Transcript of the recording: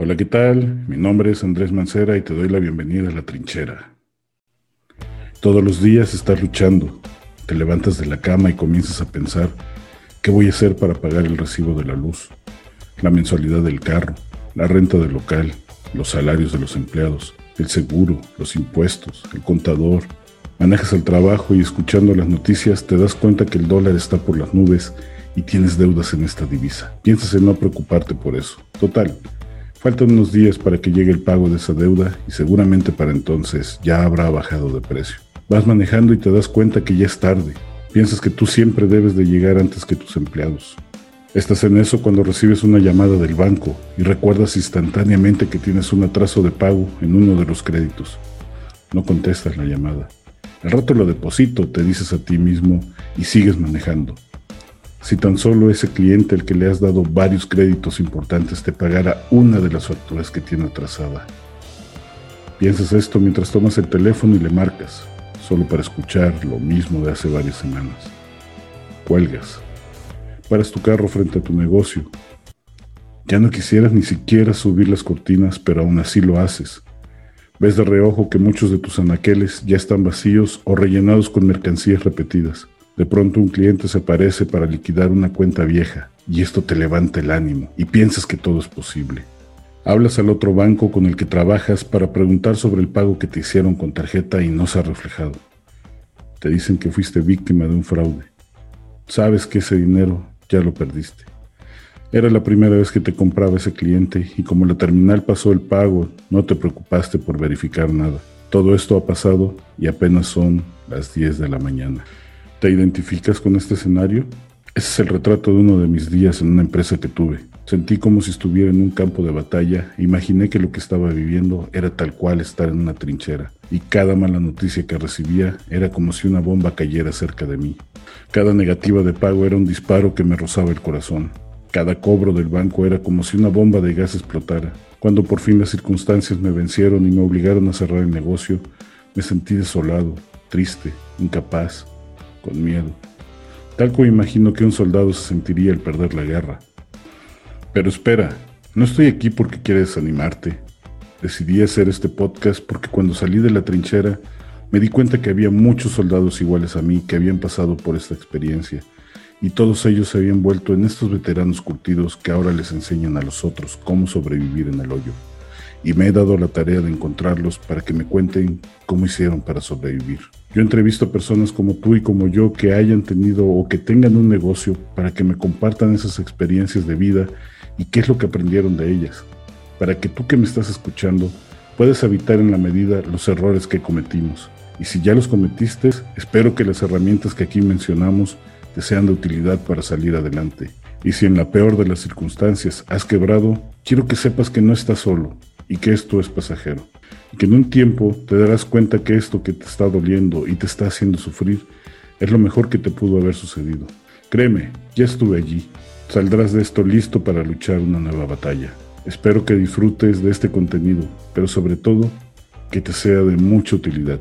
Hola, ¿qué tal? Mi nombre es Andrés Mancera y te doy la bienvenida a la trinchera. Todos los días estás luchando, te levantas de la cama y comienzas a pensar, ¿qué voy a hacer para pagar el recibo de la luz, la mensualidad del carro, la renta del local, los salarios de los empleados, el seguro, los impuestos, el contador? Manejas el trabajo y escuchando las noticias te das cuenta que el dólar está por las nubes y tienes deudas en esta divisa. Piensas en no preocuparte por eso. Total, Faltan unos días para que llegue el pago de esa deuda y seguramente para entonces ya habrá bajado de precio. Vas manejando y te das cuenta que ya es tarde. Piensas que tú siempre debes de llegar antes que tus empleados. Estás en eso cuando recibes una llamada del banco y recuerdas instantáneamente que tienes un atraso de pago en uno de los créditos. No contestas la llamada. Al rato lo deposito, te dices a ti mismo y sigues manejando. Si tan solo ese cliente al que le has dado varios créditos importantes te pagara una de las facturas que tiene atrasada. Piensas esto mientras tomas el teléfono y le marcas, solo para escuchar lo mismo de hace varias semanas. Cuelgas. Paras tu carro frente a tu negocio. Ya no quisieras ni siquiera subir las cortinas, pero aún así lo haces. Ves de reojo que muchos de tus anaqueles ya están vacíos o rellenados con mercancías repetidas. De pronto un cliente se aparece para liquidar una cuenta vieja y esto te levanta el ánimo y piensas que todo es posible. Hablas al otro banco con el que trabajas para preguntar sobre el pago que te hicieron con tarjeta y no se ha reflejado. Te dicen que fuiste víctima de un fraude. Sabes que ese dinero ya lo perdiste. Era la primera vez que te compraba ese cliente y como la terminal pasó el pago, no te preocupaste por verificar nada. Todo esto ha pasado y apenas son las 10 de la mañana. ¿Te identificas con este escenario? Ese es el retrato de uno de mis días en una empresa que tuve. Sentí como si estuviera en un campo de batalla, imaginé que lo que estaba viviendo era tal cual estar en una trinchera, y cada mala noticia que recibía era como si una bomba cayera cerca de mí. Cada negativa de pago era un disparo que me rozaba el corazón. Cada cobro del banco era como si una bomba de gas explotara. Cuando por fin las circunstancias me vencieron y me obligaron a cerrar el negocio, me sentí desolado, triste, incapaz, con miedo, tal como imagino que un soldado se sentiría al perder la guerra. Pero espera, no estoy aquí porque quiera desanimarte. Decidí hacer este podcast porque cuando salí de la trinchera me di cuenta que había muchos soldados iguales a mí que habían pasado por esta experiencia y todos ellos se habían vuelto en estos veteranos curtidos que ahora les enseñan a los otros cómo sobrevivir en el hoyo. Y me he dado la tarea de encontrarlos para que me cuenten cómo hicieron para sobrevivir. Yo entrevisto personas como tú y como yo que hayan tenido o que tengan un negocio para que me compartan esas experiencias de vida y qué es lo que aprendieron de ellas, para que tú que me estás escuchando puedas evitar en la medida los errores que cometimos. Y si ya los cometiste, espero que las herramientas que aquí mencionamos te sean de utilidad para salir adelante. Y si en la peor de las circunstancias has quebrado, quiero que sepas que no estás solo y que esto es pasajero y que en un tiempo te darás cuenta que esto que te está doliendo y te está haciendo sufrir es lo mejor que te pudo haber sucedido. Créeme, ya estuve allí. Saldrás de esto listo para luchar una nueva batalla. Espero que disfrutes de este contenido, pero sobre todo que te sea de mucha utilidad.